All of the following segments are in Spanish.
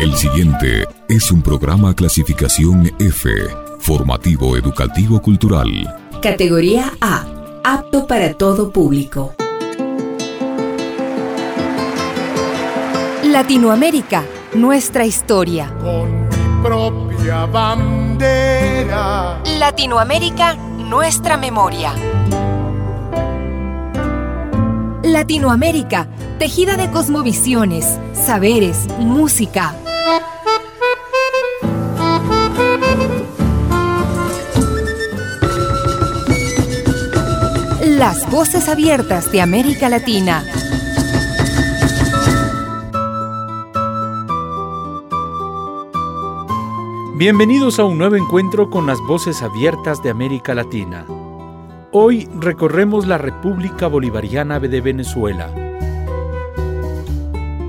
El siguiente es un programa clasificación F, formativo educativo cultural. Categoría A, apto para todo público. Latinoamérica, nuestra historia. Con mi propia bandera. Latinoamérica, nuestra memoria. Latinoamérica, tejida de cosmovisiones, saberes, música. Las voces abiertas de América Latina. Bienvenidos a un nuevo encuentro con las voces abiertas de América Latina. Hoy recorremos la República Bolivariana de Venezuela.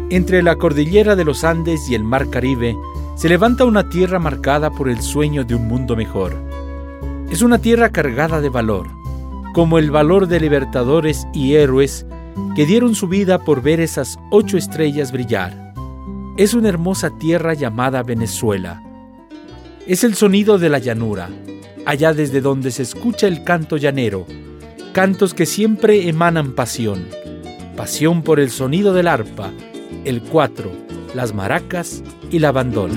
Entre la cordillera de los Andes y el Mar Caribe se levanta una tierra marcada por el sueño de un mundo mejor. Es una tierra cargada de valor, como el valor de libertadores y héroes que dieron su vida por ver esas ocho estrellas brillar. Es una hermosa tierra llamada Venezuela. Es el sonido de la llanura, allá desde donde se escucha el canto llanero, cantos que siempre emanan pasión, pasión por el sonido del arpa, el cuatro, las maracas y la bandola.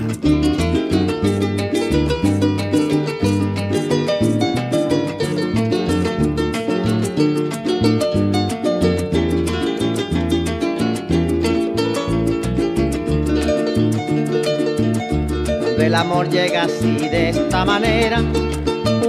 El amor llega así de esta manera,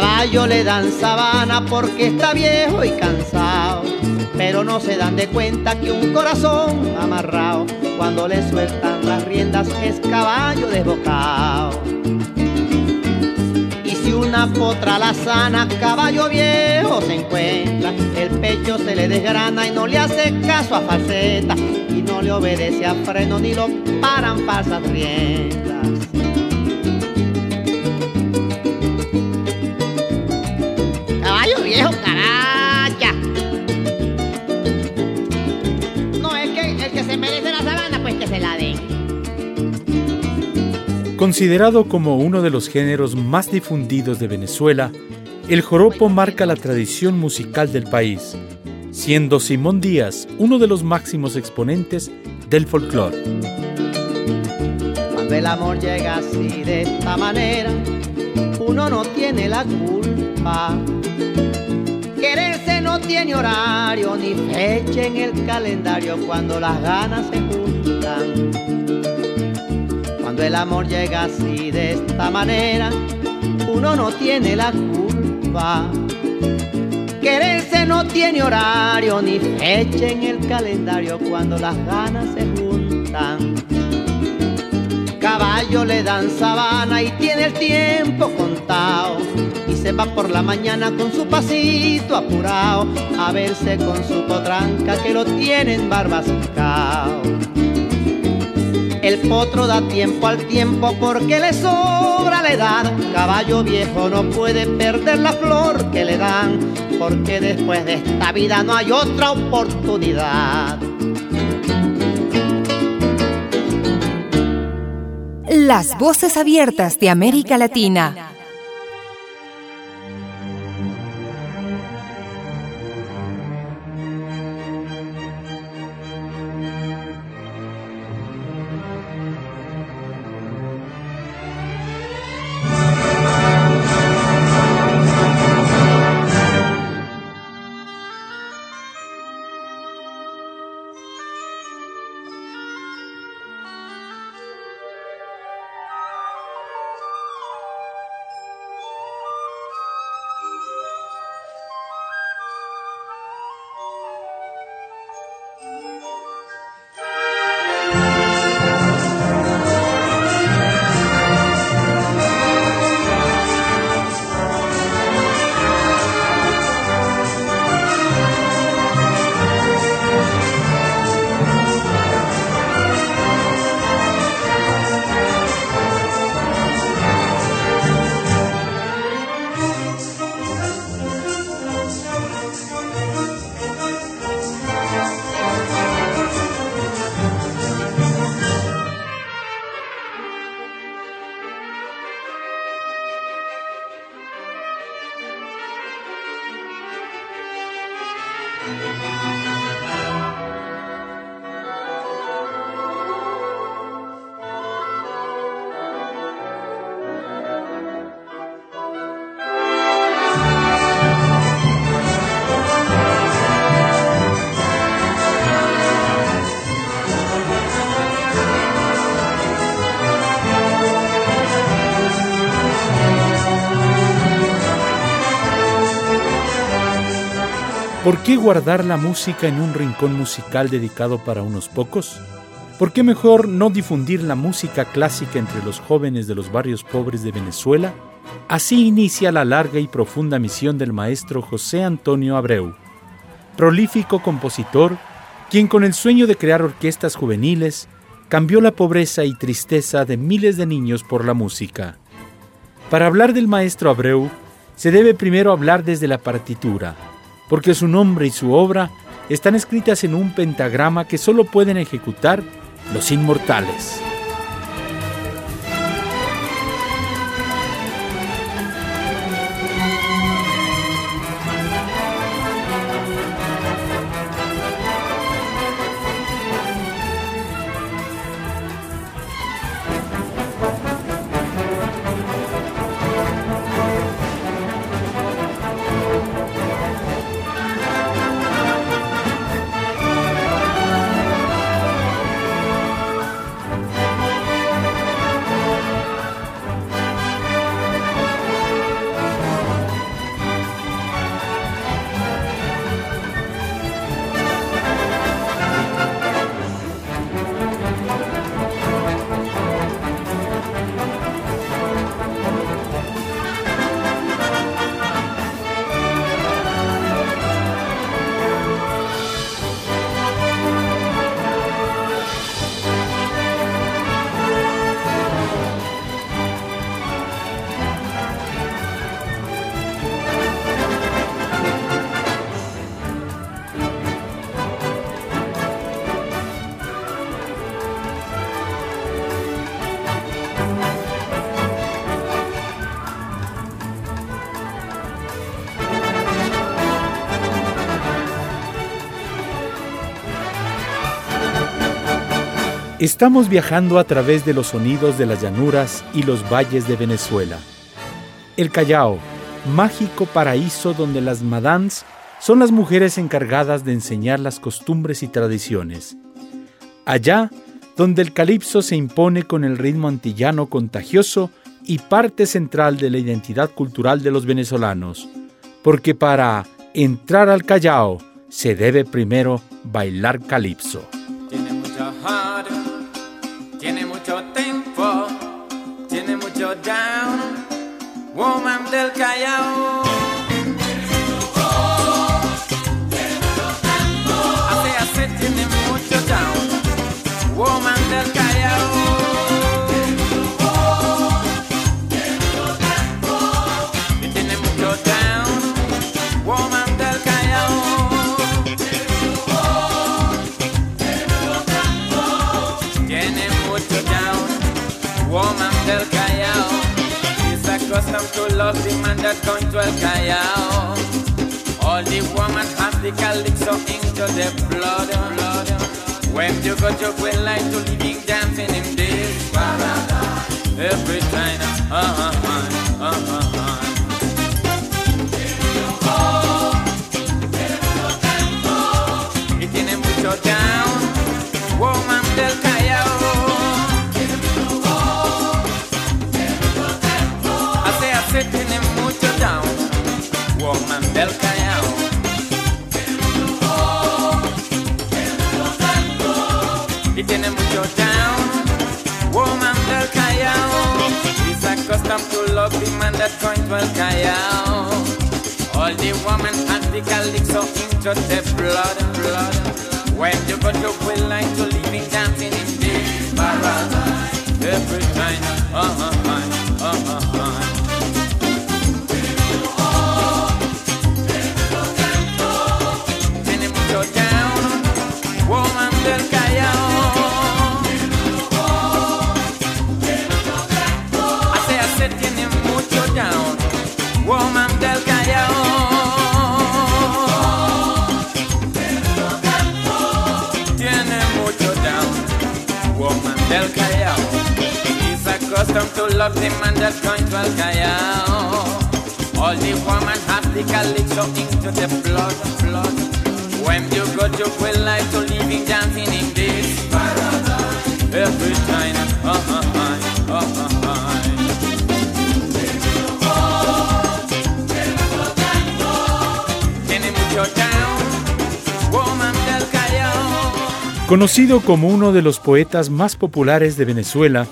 Caballo le dan sabana porque está viejo y cansado, pero no se dan de cuenta que un corazón amarrado cuando le sueltan las riendas es caballo desbocado. Y si una potra la sana, caballo viejo se encuentra, el pecho se le desgrana y no le hace caso a falseta y no le obedece a freno ni lo paran falsas riendas. Considerado como uno de los géneros más difundidos de Venezuela, el joropo marca la tradición musical del país, siendo Simón Díaz uno de los máximos exponentes del folclore. Cuando el amor llega así de esta manera, uno no tiene la culpa. Quererse no tiene horario ni fecha en el calendario cuando las ganas se juntan. Cuando el amor llega así de esta manera, uno no tiene la culpa. Quererse no tiene horario ni fecha en el calendario cuando las ganas se juntan. Caballo le dan sabana y tiene el tiempo contado. Y se va por la mañana con su pasito apurado a verse con su potranca que lo tienen barbascao. El potro da tiempo al tiempo porque le sobra la edad. Caballo viejo no puede perder la flor que le dan, porque después de esta vida no hay otra oportunidad. Las voces abiertas de América Latina. ¿Por qué guardar la música en un rincón musical dedicado para unos pocos? ¿Por qué mejor no difundir la música clásica entre los jóvenes de los barrios pobres de Venezuela? Así inicia la larga y profunda misión del maestro José Antonio Abreu, prolífico compositor, quien con el sueño de crear orquestas juveniles cambió la pobreza y tristeza de miles de niños por la música. Para hablar del maestro Abreu, se debe primero hablar desde la partitura, porque su nombre y su obra están escritas en un pentagrama que solo pueden ejecutar los inmortales. Estamos viajando a través de los sonidos de las llanuras y los valles de Venezuela. El Callao, mágico paraíso donde las madans son las mujeres encargadas de enseñar las costumbres y tradiciones. Allá, donde el calipso se impone con el ritmo antillano contagioso y parte central de la identidad cultural de los venezolanos, porque para entrar al Callao se debe primero bailar calipso. Down, woman del Callao. To the man that going to El Callao. All the women have the calypso into their blood. blood. When you go to quit like to living dancing in this. Every time, uh-huh, uh-huh, that to El Callao. All the women and the calypso into the blood, blood. When you go to will like to living dancing in this paradise. Every time, uh-huh, uh-huh, uh-huh. Del Callao. Tiene mucho down, woman del Callao. He's accustomed to love the man that's going to El Callao. All the women have the calypso into the blood, blood. When you go to quit life to living dancing in this paradise. Every time, uh-huh, uh-huh, Conocido como uno de los poetas más populares de Venezuela,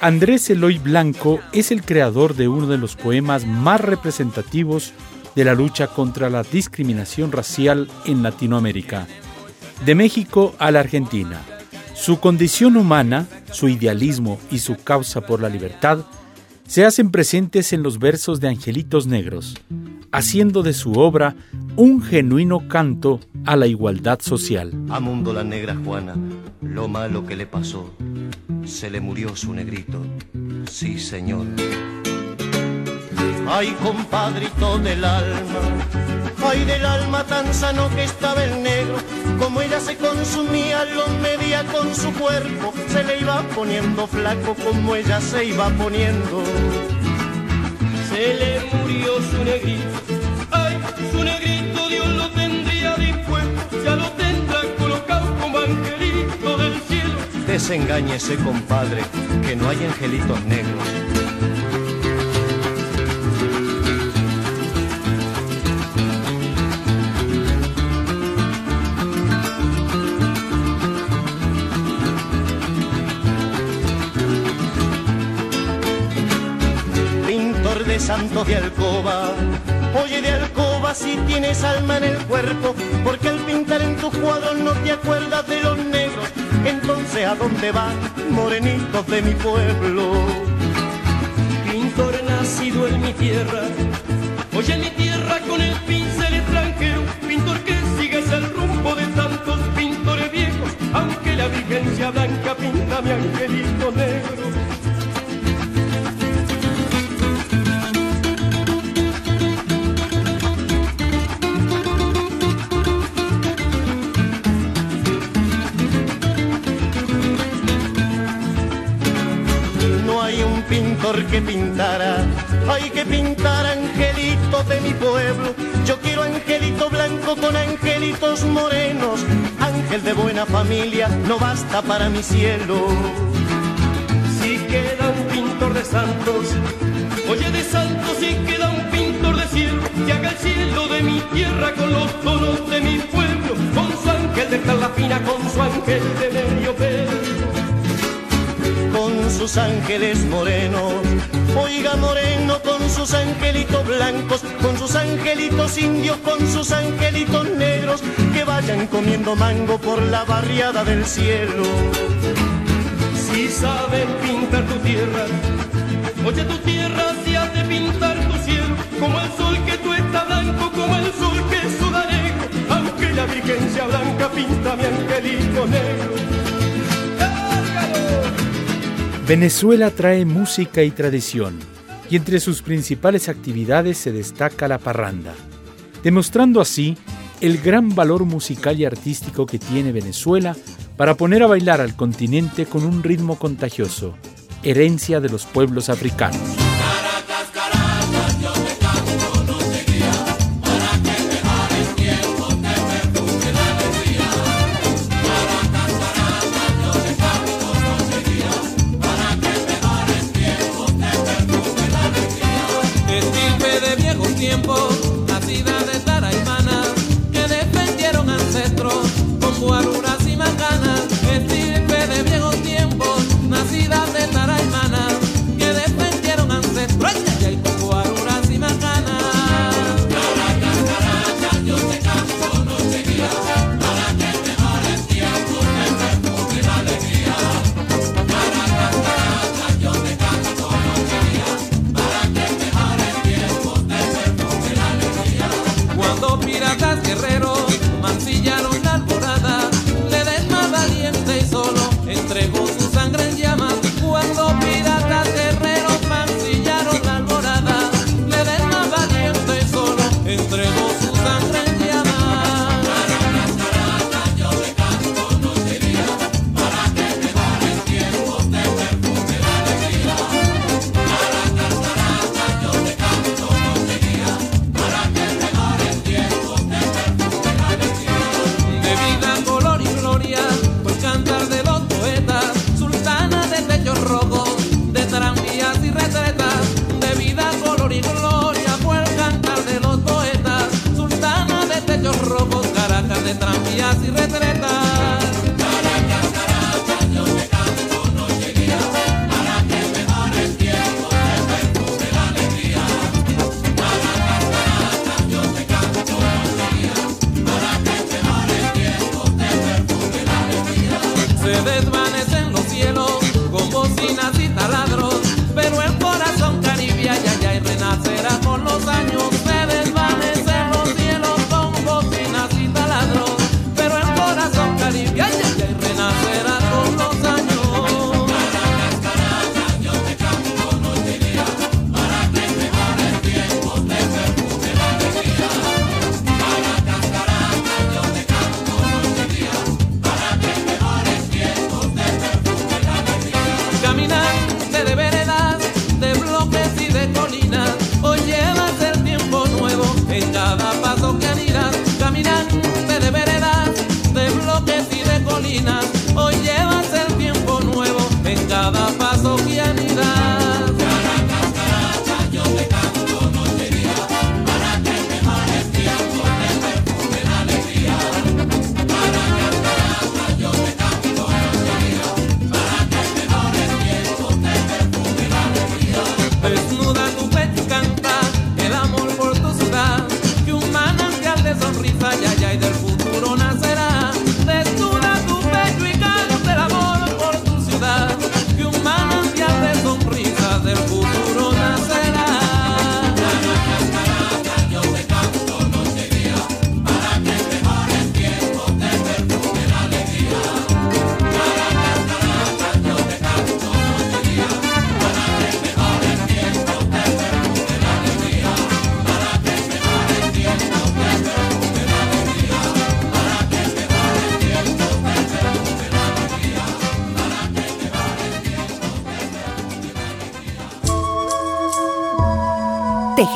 Andrés Eloy Blanco es el creador de uno de los poemas más representativos de la lucha contra la discriminación racial en Latinoamérica, de México a la Argentina. Su condición humana, su idealismo y su causa por la libertad se hacen presentes en los versos de Angelitos Negros, haciendo de su obra un genuino canto a la igualdad social. A mundo la negra Juana, lo malo que le pasó, se le murió su negrito, sí señor. Ay compadrito del alma, ay del alma tan sano que estaba el negro, como ella se consumía lo medía con su cuerpo, se le iba poniendo flaco como ella se iba poniendo. Se le su negrito, ay su negrito Dios lo tendría dispuesto, ya lo tendrá colocado como angelito del cielo. Desengáñese compadre, que no hay angelitos negros. Santos de alcoba. Oye de alcoba si tienes alma en el cuerpo, porque al pintar en tu cuadro no te acuerdas de los negros. Entonces, ¿a dónde van, morenitos de mi pueblo? Pintor nacido en mi tierra, oye en mi tierra con el pincel extranjero, pintor que sigues el rumbo de tantos pintores viejos, aunque la vigencia blanca pinta mi angelito negro. Que pintara, hay que pintar angelitos de mi pueblo. Yo quiero angelito blanco con angelitos morenos. Ángel de buena familia no basta para mi cielo. Si queda un pintor de santos, oye de santos, si queda un pintor de cielo, que haga el cielo de mi tierra con los tonos de mi pueblo, con su ángel de fina, con su ángel de medio pelo sus ángeles morenos. Oiga moreno con sus angelitos blancos, con sus angelitos indios, con sus angelitos negros, que vayan comiendo mango por la barriada del cielo. Si sabes pintar tu tierra, oye tu tierra si has pintar tu cielo, como el sol que tú estás blanco, como el sol que sudanejo, aunque la virgen sea blanca, pinta mi angelito negro. Venezuela trae música y tradición, y entre sus principales actividades se destaca la parranda, demostrando así el gran valor musical y artístico que tiene Venezuela para poner a bailar al continente con un ritmo contagioso, herencia de los pueblos africanos.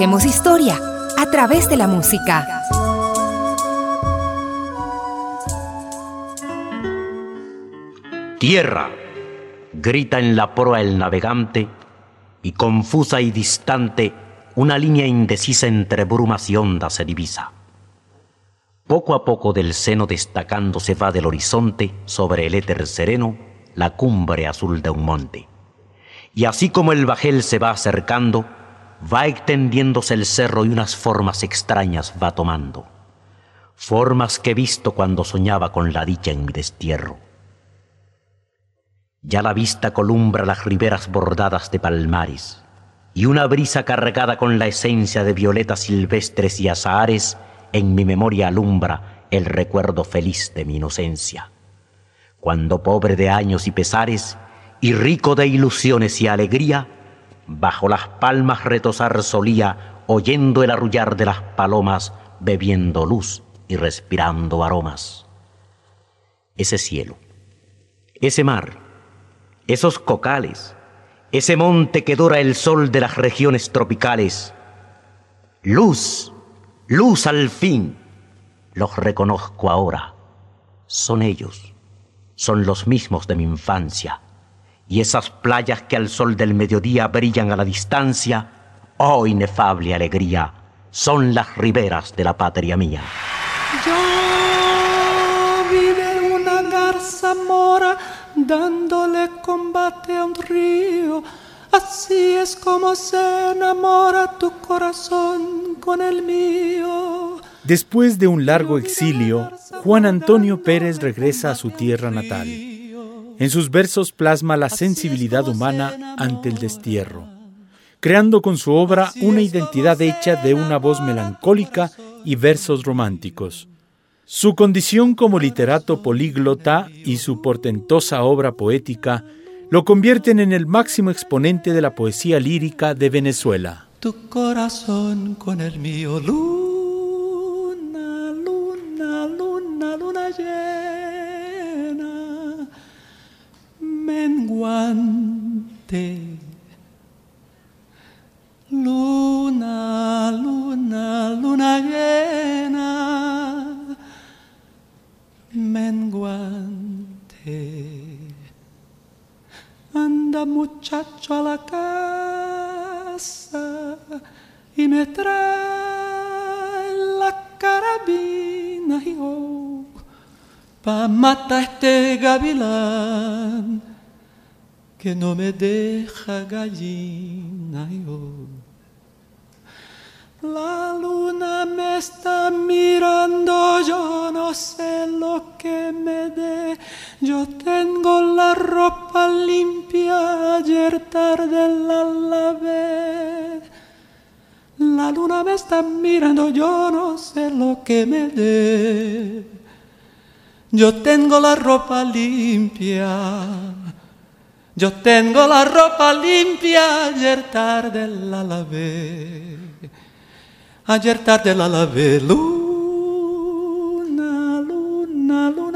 Historia a través de la música. Tierra, grita en la proa el navegante, y confusa y distante, una línea indecisa entre brumas y ondas se divisa. Poco a poco del seno destacando se va del horizonte sobre el éter sereno la cumbre azul de un monte. Y así como el bajel se va acercando, va extendiéndose el cerro y unas formas extrañas va tomando. Formas que he visto cuando soñaba con la dicha en mi destierro. Ya la vista columbra las riberas bordadas de palmares, y una brisa cargada con la esencia de violetas silvestres y azahares en mi memoria alumbra el recuerdo feliz de mi inocencia. Cuando pobre de años y pesares, y rico de ilusiones y alegría, bajo las palmas retosar solía, oyendo el arrullar de las palomas, bebiendo luz y respirando aromas. Ese cielo, ese mar, esos cocales, ese monte que dora el sol de las regiones tropicales. Luz, luz al fin, los reconozco ahora. Son ellos, son los mismos de mi infancia. Y esas playas que al sol del mediodía brillan a la distancia, oh inefable alegría, son las riberas de la patria mía. Yo vive una garza mora dándole combate a un río. Así es como se enamora tu corazón con el mío. Después de un largo exilio, Juan Antonio Pérez regresa a su tierra natal. En sus versos plasma la sensibilidad humana ante el destierro, creando con su obra una identidad hecha de una voz melancólica y versos románticos. Su condición como literato políglota y su portentosa obra poética lo convierten en el máximo exponente de la poesía lírica de Venezuela. Tu corazón con el mío, luna, menguante. Luna, luna, luna llena menguante. Anda muchacho a la casa y me trae la carabina y pa matar este gavilán que no me deja gallina y oh. La luna me está mirando, yo no sé lo que me dé. Yo tengo la ropa limpia, ayer tarde la lavé. La luna me está mirando, yo no sé lo que me dé. Yo tengo la ropa limpia. Yo tengo la ropa limpia, ayer tarde la lavé. Ayer tarde la lavé, luna, luna, luna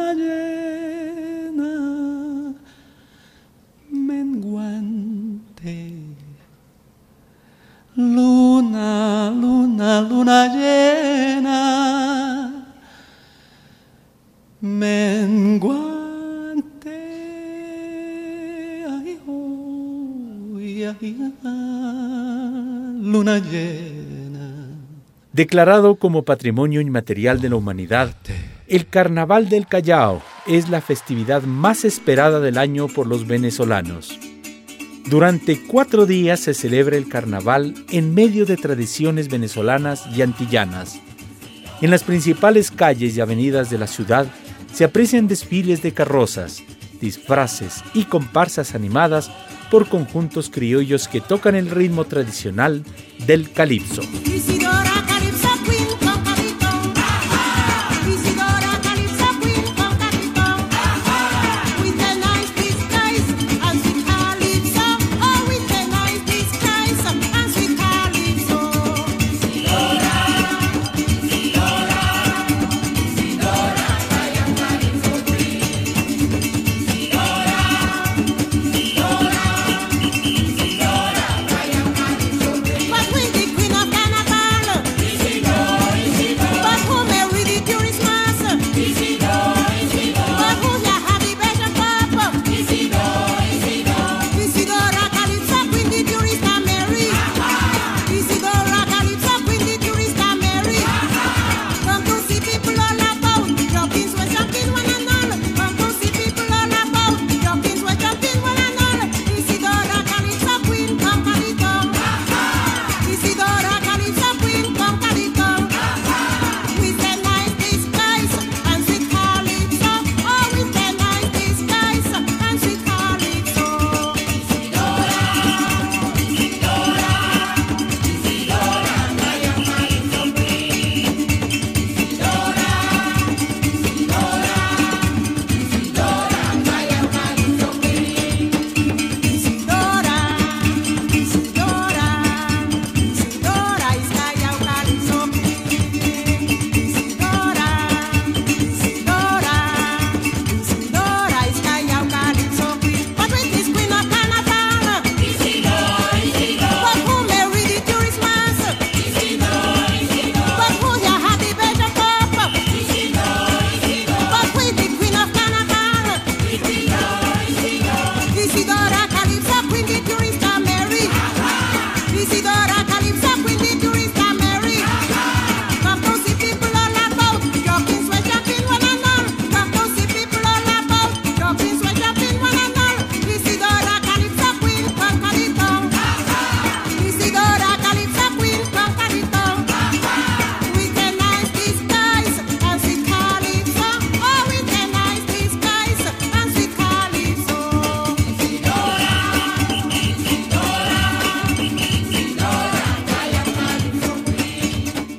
Declarado como Patrimonio Inmaterial de la Humanidad, el Carnaval del Callao es la festividad más esperada del año por los venezolanos. Durante cuatro días se celebra el carnaval en medio de tradiciones venezolanas y antillanas. En las principales calles y avenidas de la ciudad se aprecian desfiles de carrozas, disfraces y comparsas animadas por conjuntos criollos que tocan el ritmo tradicional del calipso.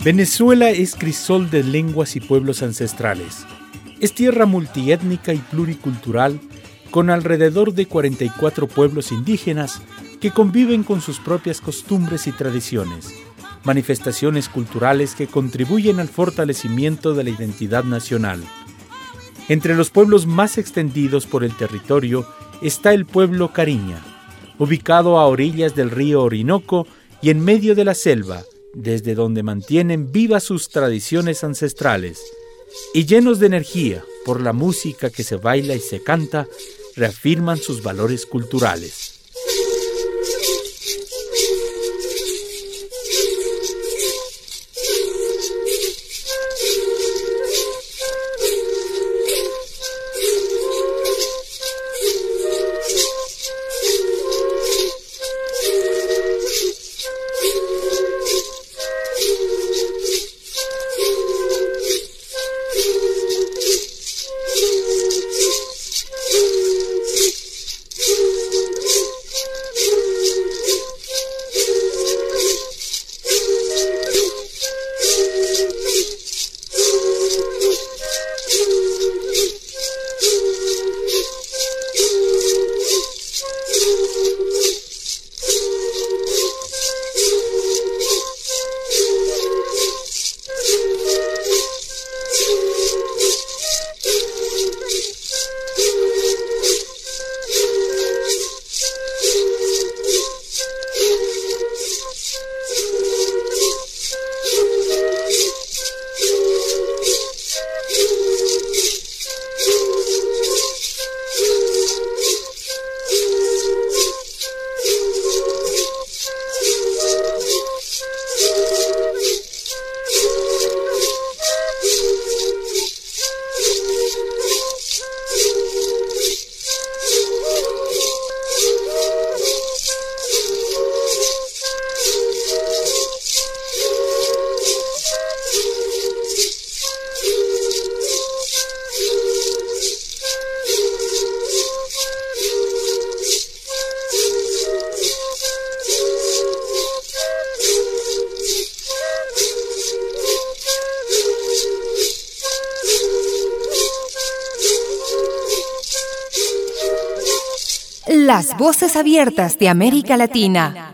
Venezuela es crisol de lenguas y pueblos ancestrales. Es tierra multiétnica y pluricultural con alrededor de 44 pueblos indígenas que conviven con sus propias costumbres y tradiciones, manifestaciones culturales que contribuyen al fortalecimiento de la identidad nacional. Entre los pueblos más extendidos por el territorio está el pueblo Cariña, ubicado a orillas del río Orinoco y en medio de la selva, desde donde mantienen vivas sus tradiciones ancestrales, y llenos de energía por la música que se baila y se canta, reafirman sus valores culturales. Voces abiertas de América Latina.